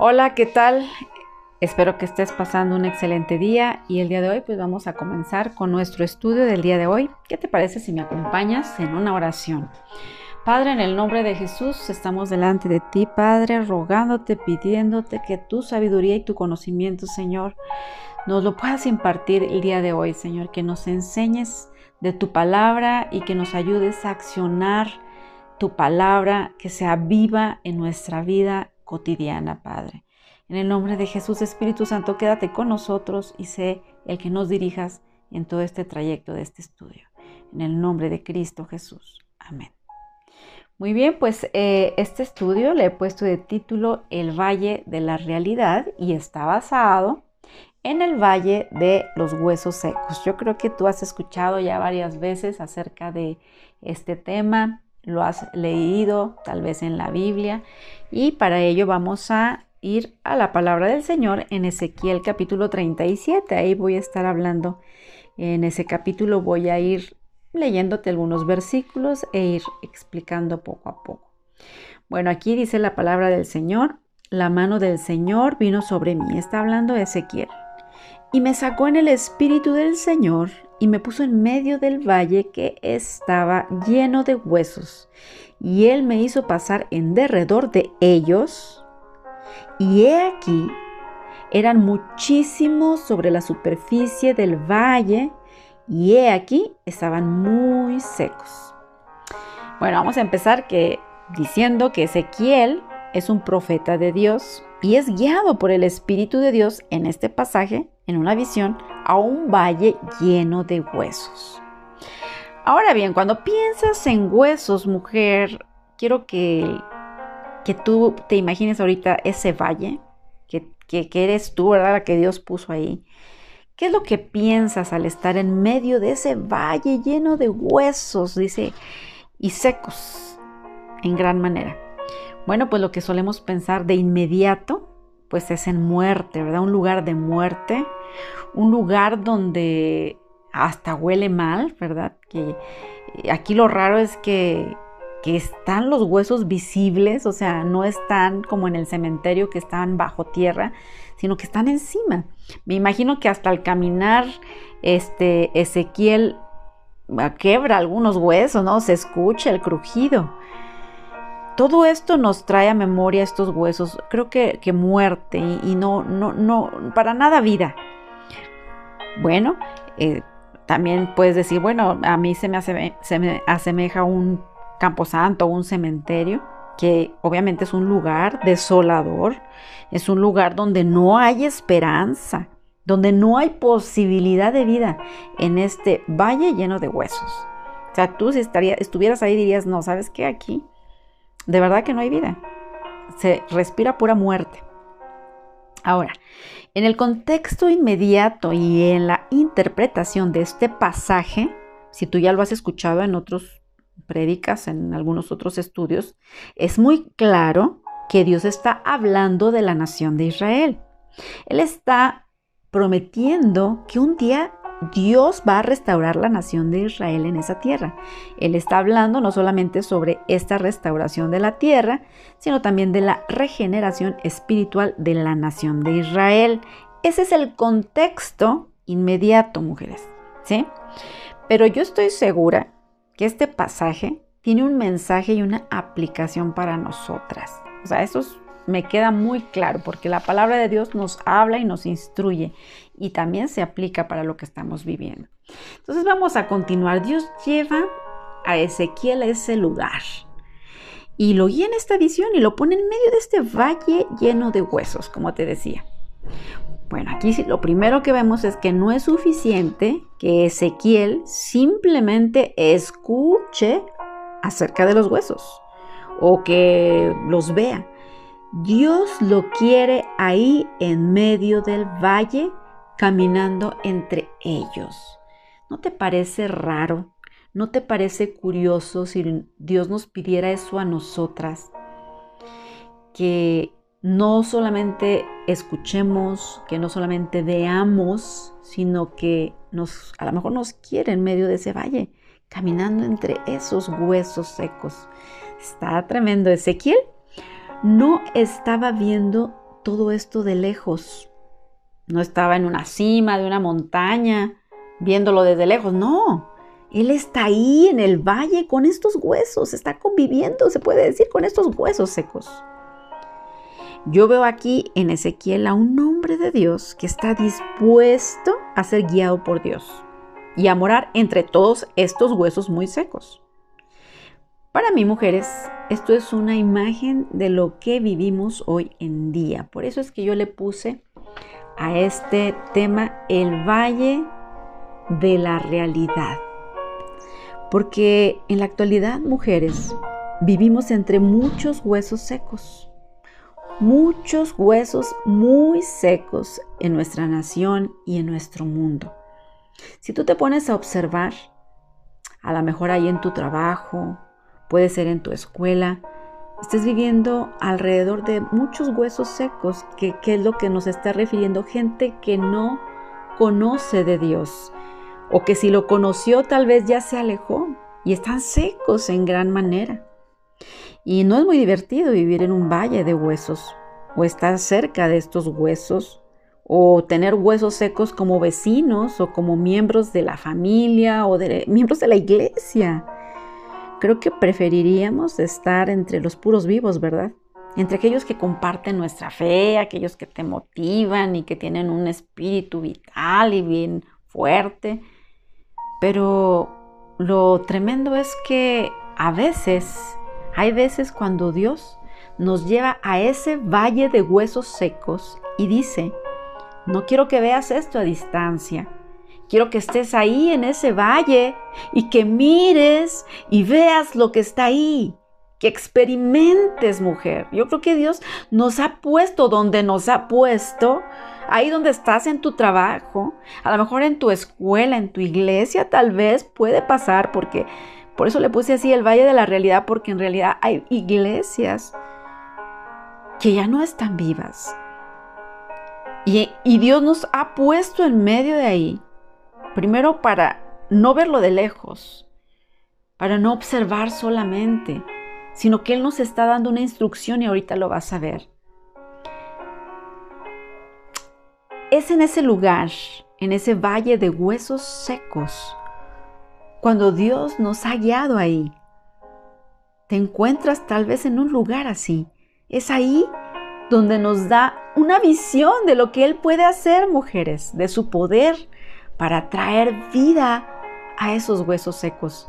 Hola, ¿qué tal? Espero que estés pasando un excelente día y el día de hoy pues vamos a comenzar con nuestro estudio del día de hoy. ¿Qué te parece si me acompañas en una oración? Padre, en el nombre de Jesús estamos delante de ti, Padre, rogándote, pidiéndote que tu sabiduría y tu conocimiento, Señor, nos lo puedas impartir el día de hoy, Señor, que nos enseñes de tu palabra y que nos ayudes a accionar tu palabra, que sea viva en nuestra vida cotidiana, Padre. En el nombre de Jesús Espíritu Santo, quédate con nosotros y sé el que nos dirijas en todo este trayecto de este estudio. En el nombre de Cristo Jesús. Amén. Muy bien, pues eh, este estudio le he puesto de título El Valle de la Realidad y está basado en el Valle de los Huesos Secos. Yo creo que tú has escuchado ya varias veces acerca de este tema, lo has leído tal vez en la Biblia y para ello vamos a ir a la palabra del Señor en Ezequiel capítulo 37. Ahí voy a estar hablando. En ese capítulo voy a ir leyéndote algunos versículos e ir explicando poco a poco. Bueno, aquí dice la palabra del Señor. La mano del Señor vino sobre mí. Está hablando Ezequiel. Y me sacó en el espíritu del Señor y me puso en medio del valle que estaba lleno de huesos. Y él me hizo pasar en derredor de ellos y he aquí, eran muchísimos sobre la superficie del valle, y he aquí, estaban muy secos. Bueno, vamos a empezar que, diciendo que Ezequiel es un profeta de Dios y es guiado por el Espíritu de Dios en este pasaje, en una visión, a un valle lleno de huesos. Ahora bien, cuando piensas en huesos, mujer, quiero que que tú te imagines ahorita ese valle que, que, eres tú, ¿verdad? Que Dios puso ahí. ¿Qué es lo que piensas al estar en medio de ese valle lleno de huesos, dice, y secos en gran manera? Bueno, pues lo que solemos pensar de inmediato, pues es en muerte, ¿verdad? Un lugar de muerte, un lugar donde hasta huele mal, ¿verdad? Que aquí lo raro es que que están los huesos visibles, o sea, no están como en el cementerio que están bajo tierra, sino que están encima. Me imagino que hasta al caminar, este Ezequiel quebra algunos huesos, ¿no? Se escucha el crujido. Todo esto nos trae a memoria estos huesos, creo que, que muerte y, no, no, no, para nada vida. Bueno, eh, también puedes decir, bueno, a mí se me, se me asemeja un camposanto un cementerio, que obviamente es un lugar desolador, es un lugar donde no hay esperanza, donde no hay posibilidad de vida en este valle lleno de huesos. O sea, tú si estuvieras ahí dirías, no, ¿sabes qué? Aquí de verdad que no hay vida. Se respira pura muerte. Ahora, en el contexto inmediato y en la interpretación de este pasaje, si tú ya lo has escuchado en otros prédicas, en algunos otros estudios, es muy claro que Dios está hablando de la nación de Israel. Él está prometiendo que un día Dios va a restaurar la nación de Israel en esa tierra. Él está hablando no solamente sobre esta restauración de la tierra, sino también de la regeneración espiritual de la nación de Israel. Ese es el contexto inmediato, mujeres. ¿Sí? Pero yo estoy segura que este pasaje tiene un mensaje y una aplicación para nosotras. O sea, eso me queda muy claro porque la palabra de Dios nos habla y nos instruye y también se aplica para lo que estamos viviendo. Entonces vamos a continuar. Dios lleva a Ezequiel a ese lugar y lo guía en esta visión y lo pone en medio de este valle lleno de huesos, como te decía. Bueno, aquí lo primero que vemos es que no es suficiente que Ezequiel simplemente escuche acerca de los huesos o que los vea. Dios lo quiere ahí en medio del valle, caminando entre ellos. ¿No te parece raro? ¿No te parece curioso si Dios nos pidiera eso a nosotras? Que no solamente escuchemos, que no solamente veamos, sino que nos, a lo mejor nos quiere en medio de ese valle, caminando entre esos huesos secos. Está tremendo. Ezequiel no estaba viendo todo esto de lejos. No estaba en una cima de una montaña, viéndolo desde lejos, no. Él está ahí en el valle con estos huesos, está conviviendo, se puede decir, con estos huesos secos. Yo veo aquí en Ezequiel a un hombre de Dios que está dispuesto a ser guiado por Dios y a morar entre todos estos huesos muy secos. Para mí, mujeres, esto es una imagen de lo que vivimos hoy en día. Por eso es que yo le puse a este tema el valle de la realidad. Porque en la actualidad, mujeres, vivimos entre muchos huesos secos muchos huesos muy secos en nuestra nación y en nuestro mundo. Si tú te pones a observar, a lo mejor ahí en tu trabajo, puede ser en tu escuela, estés viviendo alrededor de muchos huesos secos, que, es lo que nos está refiriendo gente que no conoce de Dios, o que si lo conoció tal vez ya se alejó y están secos en gran manera. Y no es muy divertido vivir en un valle de huesos o estar cerca de estos huesos o tener huesos secos como vecinos o como miembros de la familia o de miembros de la iglesia. Creo que preferiríamos estar entre los puros vivos, ¿verdad? Entre aquellos que comparten nuestra fe, aquellos que te motivan y que tienen un espíritu vital y bien fuerte. Pero lo tremendo es que a veces, hay veces cuando Dios nos lleva a ese valle de huesos secos y dice, no quiero que veas esto a distancia, quiero que estés ahí en ese valle y que mires y veas lo que está ahí, que experimentes mujer. Yo creo que Dios nos ha puesto donde nos ha puesto, ahí donde estás en tu trabajo, a lo mejor en tu escuela, en tu iglesia, tal vez puede pasar porque... Por eso le puse así el Valle de la Realidad, porque en realidad hay iglesias que ya no están vivas. Y, Dios nos ha puesto en medio de ahí, primero para no verlo de lejos, para no observar solamente, sino que Él nos está dando una instrucción y ahorita lo vas a ver. Es en ese lugar, en ese valle de huesos secos, cuando Dios nos ha guiado ahí. Te encuentras tal vez en un lugar así, es ahí donde nos da una visión de lo que Él puede hacer, mujeres, de su poder para traer vida a esos huesos secos,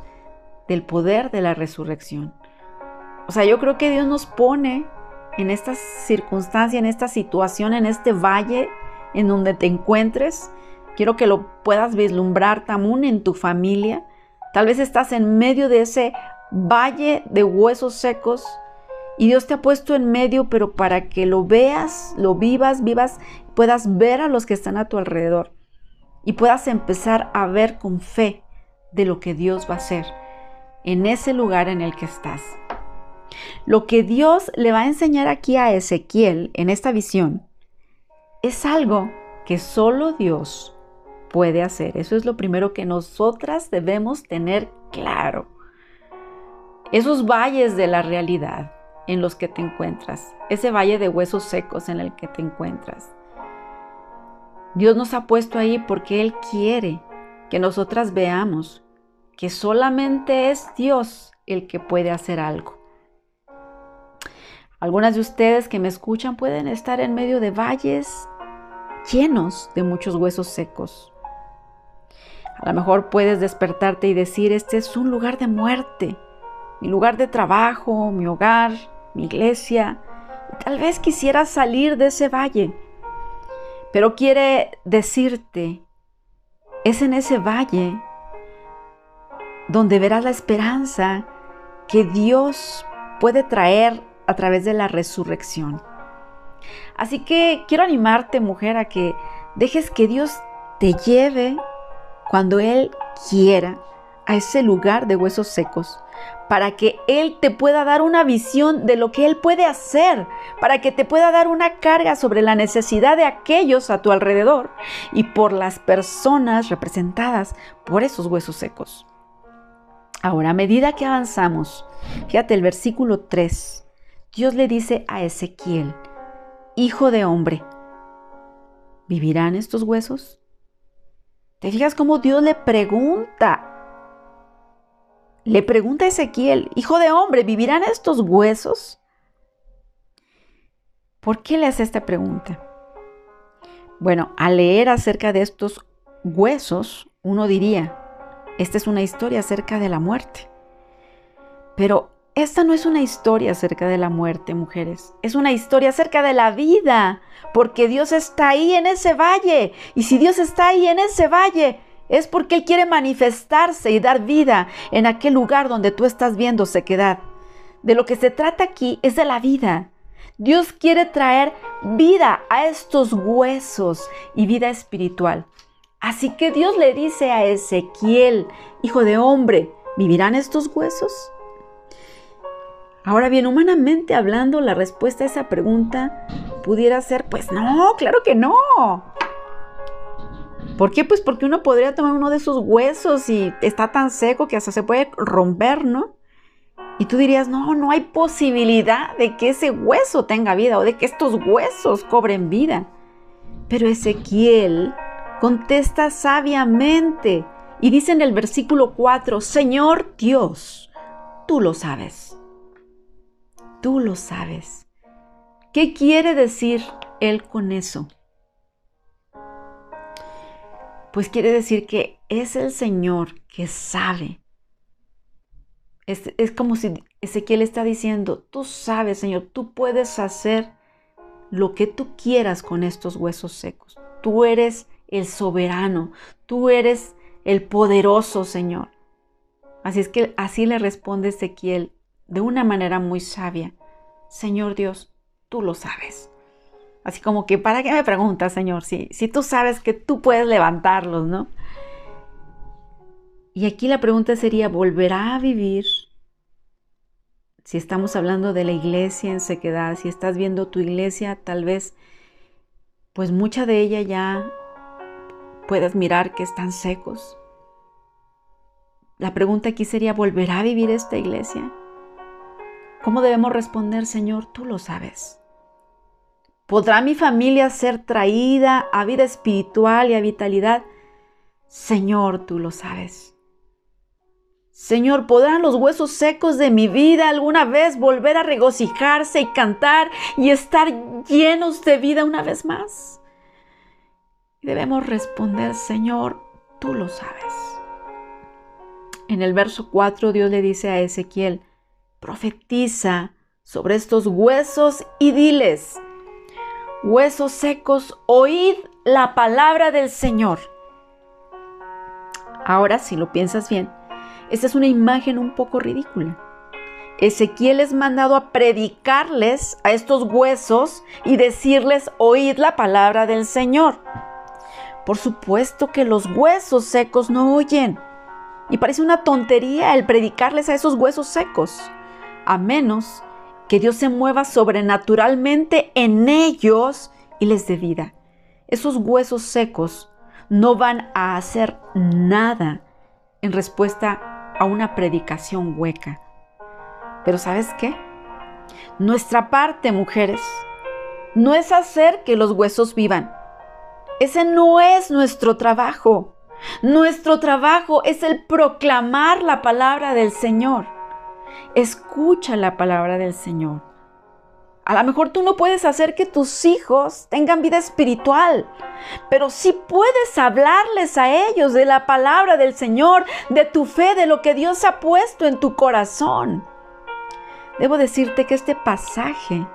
del poder de la resurrección. O sea, yo creo que Dios nos pone en esta circunstancia, en esta situación, en este valle en donde te encuentres. Quiero que lo puedas vislumbrar también en tu familia. Tal vez estás en medio de ese valle de huesos secos y Dios te ha puesto en medio, pero para que lo veas, lo vivas, vivas, puedas ver a los que están a tu alrededor y puedas empezar a ver con fe de lo que Dios va a hacer en ese lugar en el que estás. Lo que Dios le va a enseñar aquí a Ezequiel en esta visión es algo que solo Dios puede hacer. Eso es lo primero que nosotras debemos tener claro. Esos valles de la realidad, en los que te encuentras, ese valle de huesos secos en el que te encuentras. Dios nos ha puesto ahí porque Él quiere que nosotras veamos que solamente es Dios el que puede hacer algo. Algunas de ustedes que me escuchan pueden estar en medio de valles llenos de muchos huesos secos. A lo mejor puedes despertarte y decir, este es un lugar de muerte, mi lugar de trabajo, mi hogar, mi iglesia. tal vez quisieras salir de ese valle, pero quiere decirte, es en ese valle donde verás la esperanza que Dios puede traer a través de la resurrección. Así que quiero animarte, mujer, a que dejes que Dios te lleve cuando Él quiera a ese lugar de huesos secos, para que Él te pueda dar una visión de lo que Él puede hacer, para que te pueda dar una carga sobre la necesidad de aquellos a tu alrededor y por las personas representadas por esos huesos secos. Ahora, a medida que avanzamos, fíjate el versículo 3, Dios le dice a Ezequiel, hijo de hombre, ¿vivirán estos huesos? ¿Te fijas cómo Dios le pregunta? Le pregunta a Ezequiel, hijo de hombre, ¿vivirán estos huesos? ¿Por qué le hace esta pregunta? Bueno, al leer acerca de estos huesos, uno diría, esta es una historia acerca de la muerte. Pero esta no es una historia acerca de la muerte, mujeres. Es una historia acerca de la vida, porque Dios está ahí en ese valle. Y si Dios está ahí en ese valle, es porque Él quiere manifestarse y dar vida en aquel lugar donde tú estás viendo sequedad. De lo que se trata aquí es de la vida. Dios quiere traer vida a estos huesos y vida espiritual. Así que Dios le dice a Ezequiel, hijo de hombre, ¿vivirán estos huesos? Ahora bien, humanamente hablando, la respuesta a esa pregunta pudiera ser, pues no, claro que no. ¿Por qué? Pues porque uno podría tomar uno de esos huesos y está tan seco que hasta se puede romper, ¿no? Y tú dirías, no, no hay posibilidad de que ese hueso tenga vida o de que estos huesos cobren vida. Pero Ezequiel contesta sabiamente y dice en el versículo 4, Señor Dios, tú lo sabes. Tú lo sabes. ¿Qué quiere decir él con eso? Pues quiere decir que es el Señor que sabe es, como si Ezequiel está diciendo, tú sabes, Señor, tú puedes hacer lo que tú quieras con estos huesos secos. Tú eres el soberano, tú eres el poderoso, Señor. Así es que así le responde Ezequiel de una manera muy sabia. Señor Dios, tú lo sabes. Así como que, ¿para qué me preguntas, Señor? Si, si tú sabes que tú puedes levantarlos, ¿no? Y aquí la pregunta sería, ¿volverá a vivir? Si estamos hablando de la iglesia en sequedad, si estás viendo tu iglesia, tal vez, pues mucha de ella ya puedas mirar que están secos. La pregunta aquí sería, ¿volverá a vivir esta iglesia? ¿Cómo debemos responder, Señor? Tú lo sabes. ¿Podrá mi familia ser traída a vida espiritual y a vitalidad? Señor, tú lo sabes. Señor, ¿podrán los huesos secos de mi vida alguna vez volver a regocijarse y cantar y estar llenos de vida una vez más? debemos responder, Señor, tú lo sabes. En el verso 4 Dios le dice a Ezequiel, profetiza sobre estos huesos y diles, huesos secos, oíd la palabra del Señor. Ahora, si lo piensas bien, esta es una imagen un poco ridícula. Ezequiel es mandado a predicarles a estos huesos y decirles, oíd la palabra del Señor. Por supuesto que los huesos secos no oyen. Y parece una tontería el predicarles a esos huesos secos, a menos que Dios se mueva sobrenaturalmente en ellos y les dé vida. Esos huesos secos no van a hacer nada en respuesta a una predicación hueca. Pero ¿sabes qué? Nuestra parte, mujeres, no es hacer que los huesos vivan. Ese no es nuestro trabajo. Nuestro trabajo es el proclamar la palabra del Señor. Escucha la palabra del Señor. A lo mejor tú no puedes hacer que tus hijos tengan vida espiritual, pero sí puedes hablarles a ellos de la palabra del Señor, de tu fe, de lo que Dios ha puesto en tu corazón. Debo decirte que este pasaje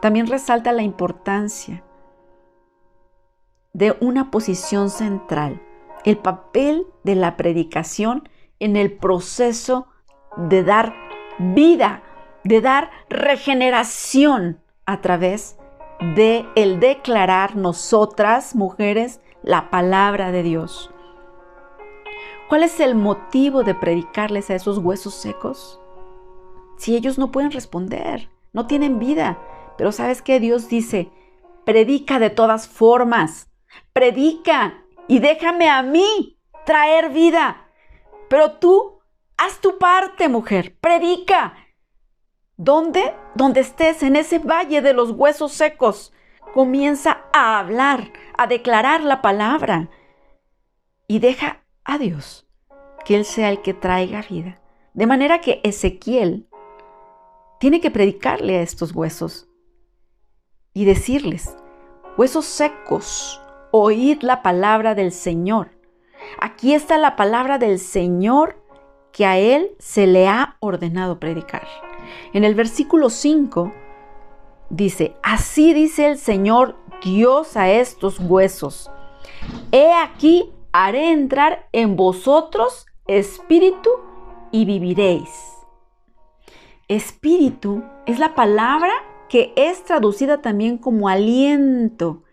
también resalta la importancia de una posición central, el papel de la predicación en el proceso de dar vida, de dar regeneración a través de el declarar nosotras, mujeres, la palabra de Dios. ¿Cuál es el motivo de predicarles a esos huesos secos? Si ellos no pueden responder, no tienen vida. Pero sabes que Dios dice, predica de todas formas, predica y déjame a mí traer vida. Pero tú, haz tu parte, mujer, predica ¿Dónde? Donde estés, en ese valle de los huesos secos. comienza a hablar, a declarar la palabra y deja a Dios que Él sea el que traiga vida. De manera que Ezequiel tiene que predicarle a estos huesos y decirles, huesos secos, oíd la palabra del Señor. Aquí está la palabra del Señor que a Él se le ha ordenado predicar. En el versículo 5 dice, así dice el Señor Dios a estos huesos. He aquí, haré entrar en vosotros espíritu y viviréis. Espíritu es la palabra que es traducida también como aliento.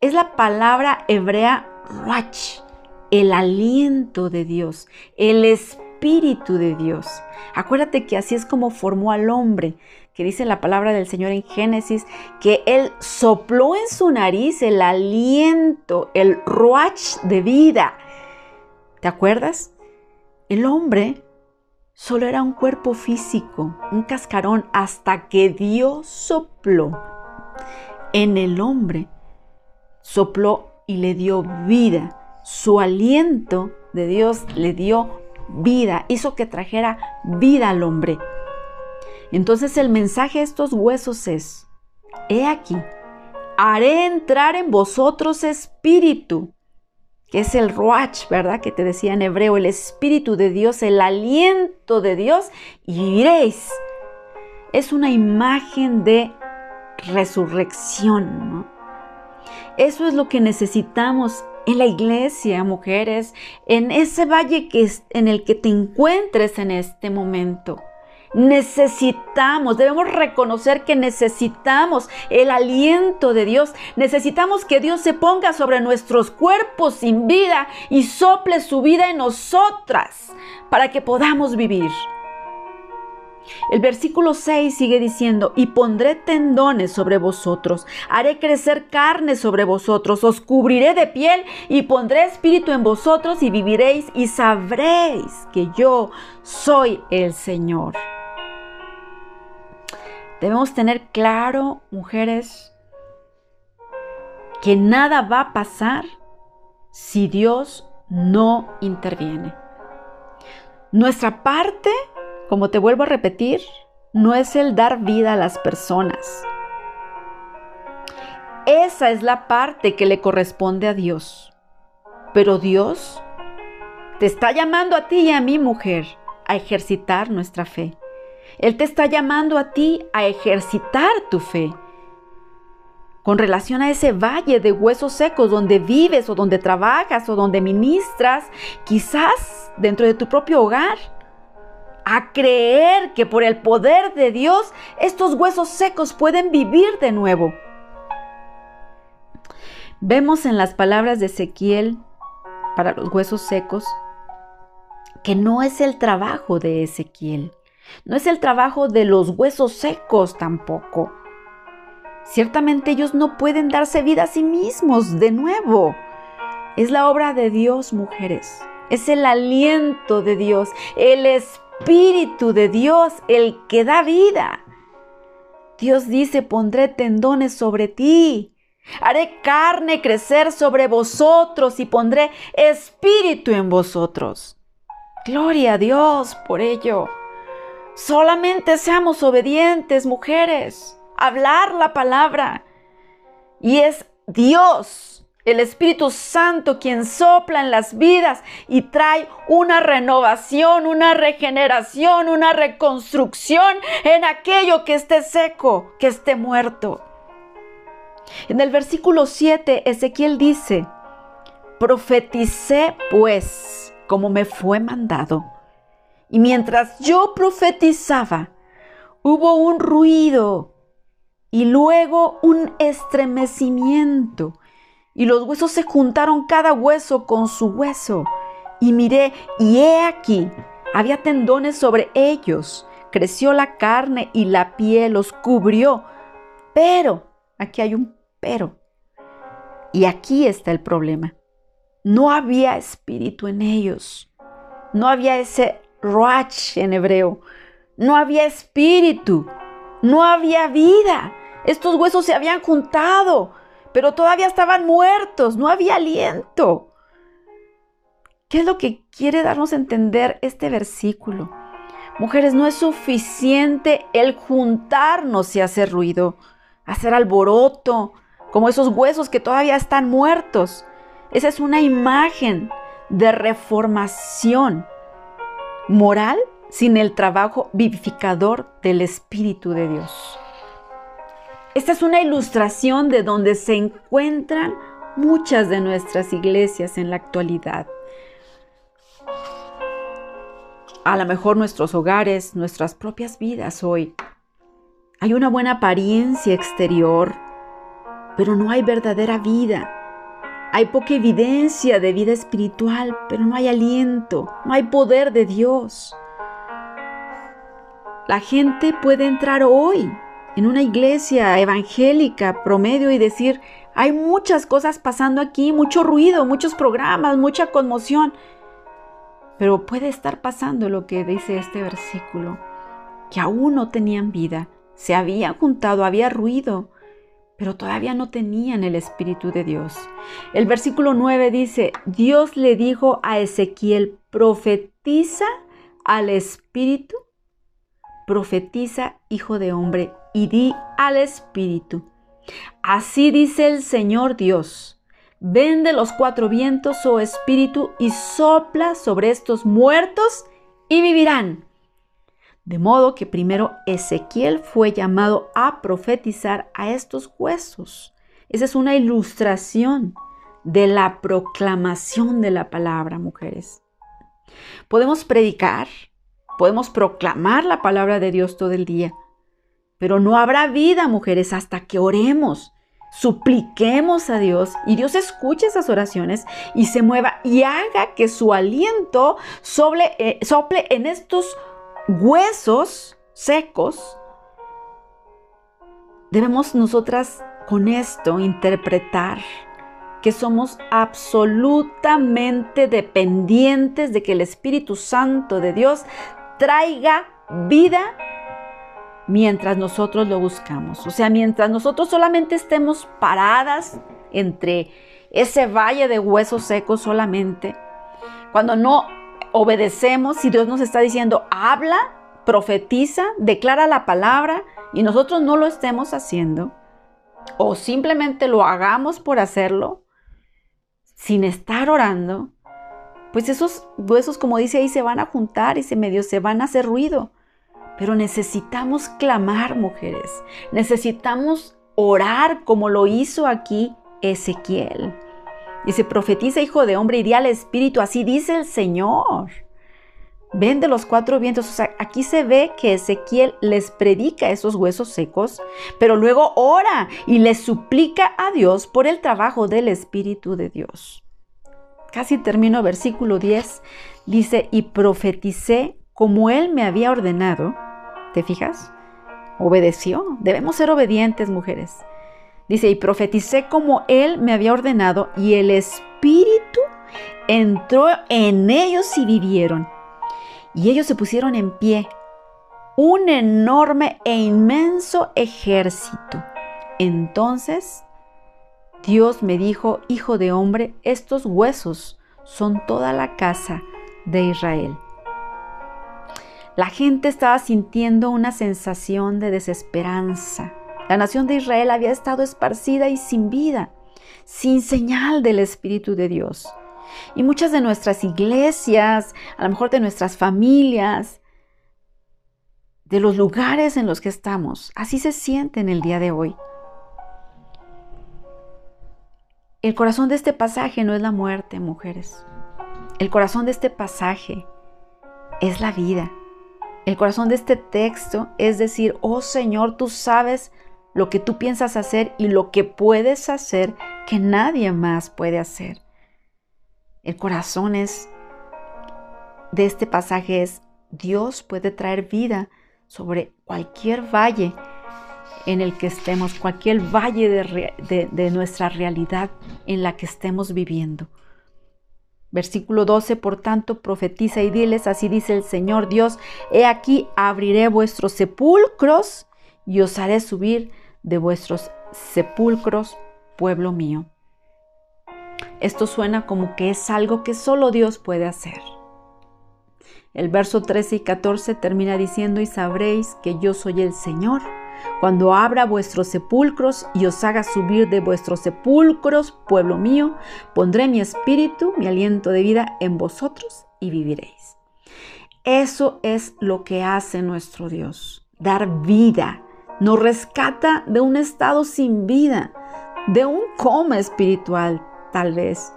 Es la palabra hebrea ruach, el aliento de Dios, el espíritu de Dios. Acuérdate que así es como formó al hombre, que dice la palabra del Señor en Génesis, que Él sopló en su nariz el aliento, el ruach de vida. ¿Te acuerdas? El hombre solo era un cuerpo físico, un cascarón, hasta que Dios sopló en el hombre, sopló y le dio vida. Su aliento de Dios le dio vida, hizo que trajera vida al hombre. Entonces el mensaje de estos huesos es, he aquí, haré entrar en vosotros espíritu que es el Ruach, ¿verdad? Que te decía en hebreo, el Espíritu de Dios, el aliento de Dios, y viviréis. Es una imagen de resurrección, ¿no? Eso es lo que necesitamos en la iglesia, mujeres, en ese valle que es, en el que te encuentres en este momento. Necesitamos, debemos reconocer que necesitamos el aliento de Dios. Necesitamos que Dios se ponga sobre nuestros cuerpos sin vida y sople su vida en nosotras para que podamos vivir. El versículo 6 sigue diciendo, y pondré tendones sobre vosotros, haré crecer carne sobre vosotros, os cubriré de piel y pondré espíritu en vosotros y viviréis y sabréis que yo soy el Señor. Debemos tener claro, mujeres, que nada va a pasar si Dios no interviene. Nuestra parte, como te vuelvo a repetir, no es el dar vida a las personas. Esa es la parte que le corresponde a Dios. Pero Dios te está llamando a ti y a mi mujer, a ejercitar nuestra fe. Él te está llamando a ti a ejercitar tu fe. Con relación a ese valle de huesos secos donde vives o donde trabajas o donde ministras, quizás dentro de tu propio hogar, a creer que por el poder de Dios estos huesos secos pueden vivir de nuevo. Vemos en las palabras de Ezequiel para los huesos secos que no es el trabajo de Ezequiel no es el trabajo de los huesos secos tampoco. Ciertamente ellos no pueden darse vida a sí mismos de nuevo. Es la obra de Dios, mujeres. Es el aliento de Dios, el espíritu de Dios, el que da vida. Dios dice, pondré tendones sobre ti. Haré carne crecer sobre vosotros y pondré espíritu en vosotros. Gloria a Dios por ello. Solamente seamos obedientes, mujeres. Hablar la palabra. Y es Dios, el Espíritu Santo, quien sopla en las vidas y trae una renovación, una regeneración, una reconstrucción en aquello que esté seco, que esté muerto. En el versículo 7, Ezequiel dice, profeticé pues como me fue mandado y mientras yo profetizaba, hubo un ruido y luego un estremecimiento. Y los huesos se juntaron cada hueso con su hueso. Y miré, y he aquí, había tendones sobre ellos. Creció la carne y la piel los cubrió. Pero, aquí hay un pero. Y aquí está el problema. No había espíritu en ellos. No había ese Ruach en hebreo. No había espíritu, no había vida. Estos huesos se habían juntado, pero todavía estaban muertos, no había aliento. ¿Qué es lo que quiere darnos a entender este versículo? Mujeres, no es suficiente el juntarnos y hacer ruido, hacer alboroto, como esos huesos que todavía están muertos. Esa es una imagen de reformación moral sin el trabajo vivificador del Espíritu de Dios. Esta es una ilustración de donde se encuentran muchas de nuestras iglesias en la actualidad. A lo mejor nuestros hogares, nuestras propias vidas hoy. Hay una buena apariencia exterior, pero no hay verdadera vida. Hay poca evidencia de vida espiritual, pero no hay aliento, no hay poder de Dios. La gente puede entrar hoy en una iglesia evangélica promedio y decir, hay muchas cosas pasando aquí, mucho ruido, muchos programas, mucha conmoción. Pero puede estar pasando lo que dice este versículo, que aún no tenían vida, se habían juntado, había ruido, pero todavía no tenían el Espíritu de Dios. El versículo 9 dice, Dios le dijo a Ezequiel, profetiza al Espíritu, profetiza, hijo de hombre, y di al Espíritu. Así dice el Señor Dios, ven de los cuatro vientos, oh Espíritu, y sopla sobre estos muertos y vivirán. De modo que primero Ezequiel fue llamado a profetizar a estos huesos. Esa es una ilustración de la proclamación de la palabra, mujeres. Podemos predicar, podemos proclamar la palabra de Dios todo el día, pero no habrá vida, mujeres, hasta que oremos, supliquemos a Dios y Dios escuche esas oraciones y se mueva y haga que su aliento sople, eh, sople en estos huesos secos, debemos nosotras con esto interpretar que somos absolutamente dependientes de que el Espíritu Santo de Dios traiga vida mientras nosotros lo buscamos. O sea, mientras nosotros solamente estemos paradas entre ese valle de huesos secos solamente, cuando no obedecemos y Dios nos está diciendo, habla, profetiza, declara la palabra y nosotros no lo estemos haciendo, o simplemente lo hagamos por hacerlo, sin estar orando, pues esos huesos, como dice ahí, se van a juntar y se medio se van a hacer ruido. Pero necesitamos clamar, mujeres. Necesitamos orar como lo hizo aquí Ezequiel. Dice, profetiza, hijo de hombre, y di al Espíritu, así dice el Señor. Ven de los cuatro vientos. O sea, aquí se ve que Ezequiel les predica esos huesos secos, pero luego ora y les suplica a Dios por el trabajo del Espíritu de Dios. Casi termino versículo 10. Dice, y profeticé como él me había ordenado. ¿Te fijas? Obedeció. Debemos ser obedientes, mujeres. Dice, y profeticé como él me había ordenado, y el Espíritu entró en ellos y vivieron. Y ellos se pusieron en pie, un enorme e inmenso ejército. Entonces Dios me dijo, Hijo de hombre, estos huesos son toda la casa de Israel. La gente estaba sintiendo una sensación de desesperanza la nación de Israel había estado esparcida y sin vida, sin señal del Espíritu de Dios. Y muchas de nuestras iglesias, a lo mejor de nuestras familias, de los lugares en los que estamos, así se sienten el día de hoy. El corazón de este pasaje no es la muerte, mujeres. El corazón de este pasaje es la vida. El corazón de este texto es decir, oh Señor, tú sabes lo que tú piensas hacer y lo que puedes hacer que nadie más puede hacer. El corazón es de este pasaje es Dios puede traer vida sobre cualquier valle en el que estemos, cualquier valle de, nuestra realidad en la que estemos viviendo. Versículo 12, por tanto, profetiza y diles, así dice el Señor Dios, he aquí abriré vuestros sepulcros y os haré subir de vuestros sepulcros, pueblo mío. Esto suena como que es algo que solo Dios puede hacer. El verso 13 y 14 termina diciendo, y sabréis que yo soy el Señor, cuando abra vuestros sepulcros y os haga subir de vuestros sepulcros, pueblo mío, pondré mi espíritu, mi aliento de vida en vosotros y viviréis. Eso es lo que hace nuestro Dios, dar vida. Nos rescata de un estado sin vida, de un coma espiritual tal vez.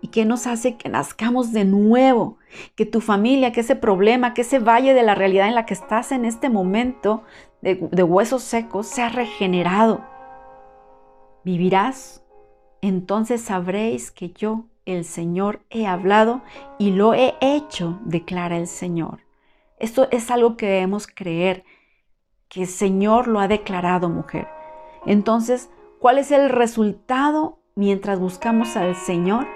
Y que nos hace que nazcamos de nuevo, que tu familia, que ese problema, que ese valle de la realidad en la que estás en este momento de, huesos secos sea regenerado. Vivirás, entonces sabréis que yo el Señor he hablado y lo he hecho, declara el Señor. Esto es algo que debemos creer, que el Señor lo ha declarado, mujer. Entonces, ¿cuál es el resultado mientras buscamos al Señor?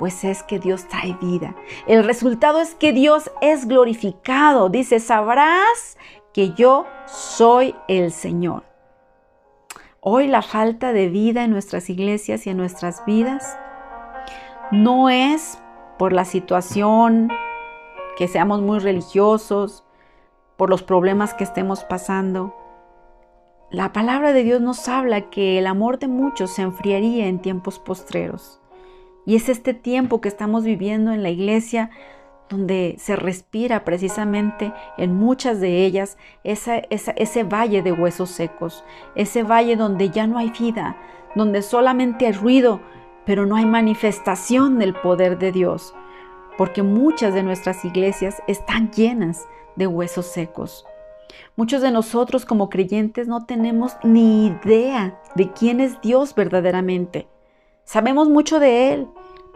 Pues es que Dios trae vida. El resultado es que Dios es glorificado. Dice, sabrás que yo soy el Señor. Hoy la falta de vida en nuestras iglesias y en nuestras vidas no es por la situación, que seamos muy religiosos, por los problemas que estemos pasando. La palabra de Dios nos habla que el amor de muchos se enfriaría en tiempos postreros. Y es este tiempo que estamos viviendo en la iglesia donde se respira precisamente en muchas de ellas ese valle de huesos secos, ese valle donde ya no hay vida, donde solamente hay ruido, pero no hay manifestación del poder de Dios, porque muchas de nuestras iglesias están llenas de huesos secos. Muchos de nosotros como creyentes no tenemos ni idea de quién es Dios verdaderamente. Sabemos mucho de Él,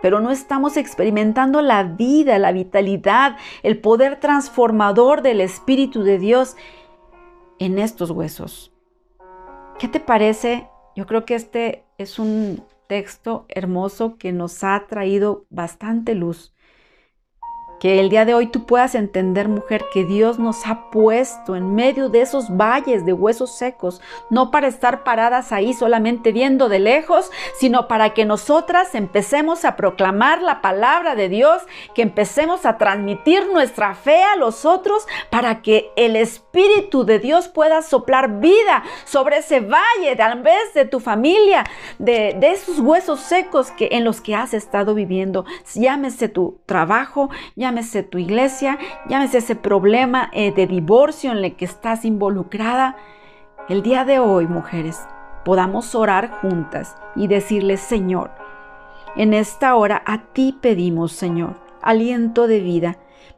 pero no estamos experimentando la vida, la vitalidad, el poder transformador del Espíritu de Dios en estos huesos. ¿Qué te parece? Yo creo que este es un texto hermoso que nos ha traído bastante luz. Que el día de hoy tú puedas entender, mujer, que Dios nos ha puesto en medio de esos valles de huesos secos, no para estar paradas ahí solamente viendo de lejos, sino para que nosotras empecemos a proclamar la palabra de Dios, que empecemos a transmitir nuestra fe a los otros, para que el Espíritu de Dios pueda soplar vida sobre ese valle, tal vez de tu familia, de, de esos huesos secos que, en los que has estado viviendo. Llámese tu trabajo, llámese llámese tu iglesia, llámese ese problema eh, de divorcio en el que estás involucrada. El día de hoy, mujeres, podamos orar juntas y decirle, Señor, en esta hora a ti pedimos, Señor, aliento de vida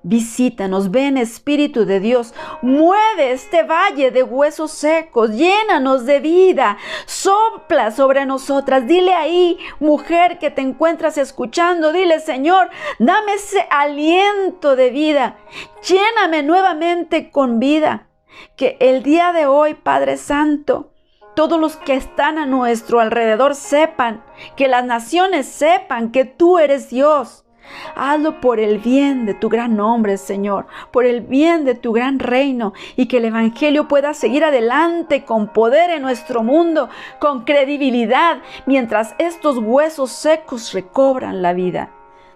Visítanos, ven Espíritu de Dios, mueve este valle de huesos secos, llénanos de vida, sopla sobre nosotras. Dile ahí, mujer que te encuentras escuchando, dile Señor, dame ese aliento de vida, lléname nuevamente con vida. Que el día de hoy, Padre Santo, todos los que están a nuestro alrededor sepan, que las naciones sepan que tú eres Dios Hazlo por el bien de tu gran nombre, Señor, por el bien de tu gran reino y que el Evangelio pueda seguir adelante con poder en nuestro mundo, con credibilidad, mientras estos huesos secos recobran la vida.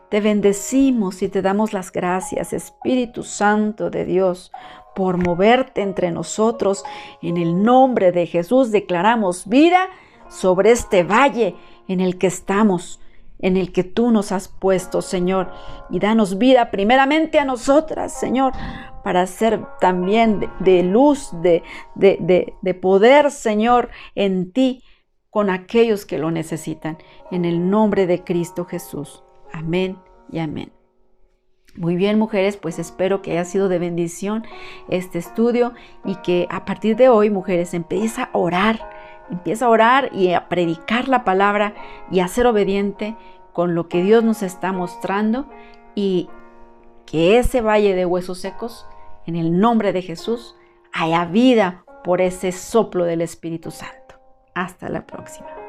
Te bendecimos y te damos las gracias, Espíritu Santo de Dios, por moverte entre nosotros. En el nombre de Jesús declaramos vida sobre este valle en el que estamos en el que tú nos has puesto, Señor. Y danos vida primeramente a nosotras, Señor, para ser también de, luz, de, de, de poder, Señor, en ti con aquellos que lo necesitan. En el nombre de Cristo Jesús. Amén y amén. Muy bien, mujeres, pues espero que haya sido de bendición este estudio y que a partir de hoy, mujeres, empieza a orar Empieza a orar y a predicar la palabra y a ser obediente con lo que Dios nos está mostrando y que ese valle de huesos secos, en el nombre de Jesús, haya vida por ese soplo del Espíritu Santo. Hasta la próxima.